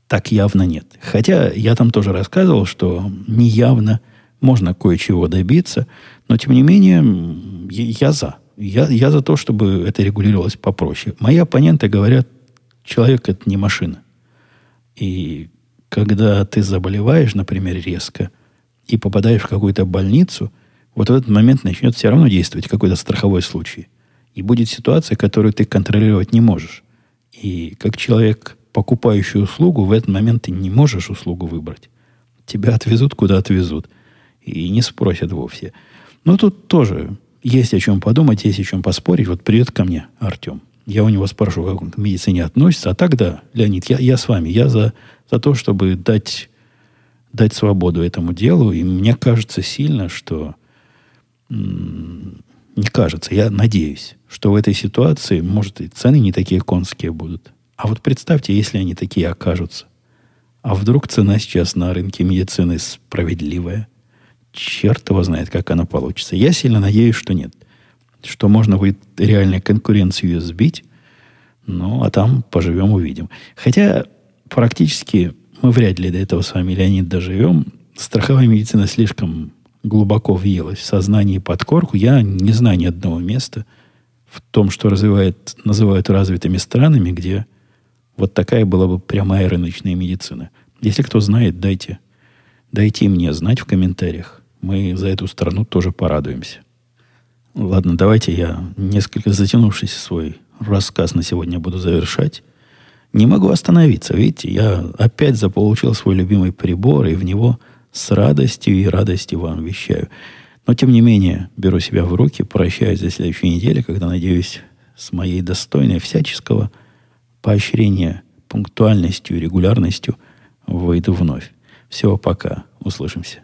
так явно нет. Хотя я там тоже рассказывал, что неявно можно кое-чего добиться, но тем не менее я за. Я, я за то, чтобы это регулировалось попроще. Мои оппоненты говорят, человек это не машина. И когда ты заболеваешь, например, резко, и попадаешь в какую-то больницу, вот в этот момент начнет все равно действовать какой-то страховой случай. И будет ситуация, которую ты контролировать не можешь. И как человек покупающую услугу, в этот момент ты не можешь услугу выбрать. Тебя отвезут, куда отвезут. И не спросят вовсе. Но тут тоже есть о чем подумать, есть о чем поспорить. Вот придет ко мне Артем. Я у него спрошу, как он к медицине относится. А тогда, Леонид, я, я с вами. Я за, за то, чтобы дать, дать свободу этому делу. И мне кажется сильно, что... Не кажется, я надеюсь, что в этой ситуации, может, и цены не такие конские будут. А вот представьте, если они такие окажутся. А вдруг цена сейчас на рынке медицины справедливая? Черт его знает, как она получится. Я сильно надеюсь, что нет. Что можно будет реально конкуренцию сбить. Ну, а там поживем, увидим. Хотя практически мы вряд ли до этого с вами, Леонид, доживем. Страховая медицина слишком глубоко въелась в сознание и подкорку. Я не знаю ни одного места в том, что развивает, называют развитыми странами, где вот такая была бы прямая рыночная медицина. Если кто знает, дайте, дайте мне знать в комментариях. Мы за эту страну тоже порадуемся. Ладно, давайте я несколько затянувшийся свой рассказ на сегодня буду завершать. Не могу остановиться. Видите, я опять заполучил свой любимый прибор, и в него с радостью и радостью вам вещаю. Но, тем не менее, беру себя в руки, прощаюсь до следующей недели, когда, надеюсь, с моей достойной всяческого – поощрения пунктуальностью и регулярностью выйду вновь. Всего пока. Услышимся.